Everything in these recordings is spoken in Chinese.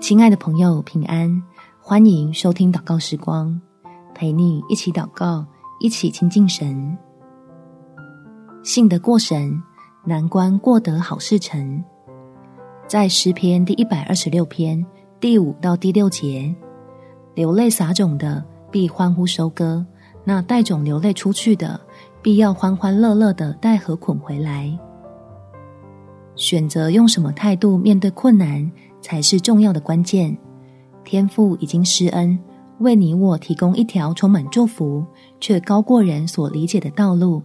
亲爱的朋友，平安！欢迎收听祷告时光，陪你一起祷告，一起亲近神。信得过神，难关过得好事成。在诗篇第一百二十六篇第五到第六节，流泪撒种的必欢呼收割，那带种流泪出去的，必要欢欢乐乐的带禾捆回来。选择用什么态度面对困难，才是重要的关键。天父已经施恩，为你我提供一条充满祝福却高过人所理解的道路，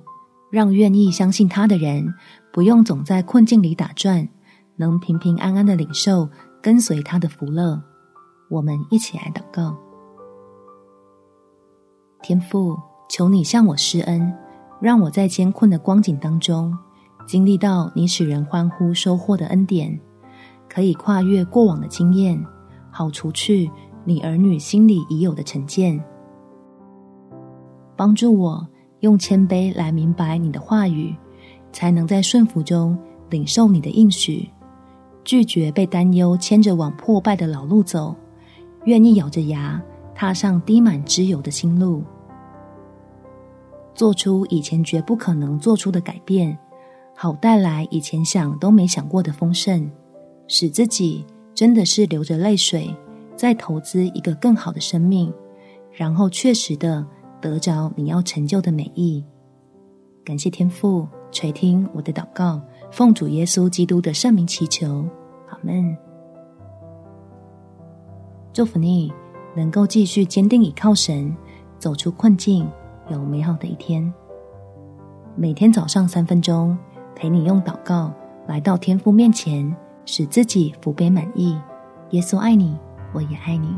让愿意相信他的人不用总在困境里打转，能平平安安的领受跟随他的福乐。我们一起来祷告：天父，求你向我施恩，让我在艰困的光景当中，经历到你使人欢呼收获的恩典。可以跨越过往的经验，好除去你儿女心里已有的成见，帮助我用谦卑来明白你的话语，才能在顺服中领受你的应许，拒绝被担忧牵着往破败的老路走，愿意咬着牙踏上滴满脂油的新路，做出以前绝不可能做出的改变，好带来以前想都没想过的丰盛。使自己真的是流着泪水，在投资一个更好的生命，然后确实的得着你要成就的美意。感谢天父垂听我的祷告，奉主耶稣基督的圣名祈求，阿门。祝福你能够继续坚定倚靠神，走出困境，有美好的一天。每天早上三分钟，陪你用祷告来到天父面前。使自己福杯满意，耶稣爱你，我也爱你。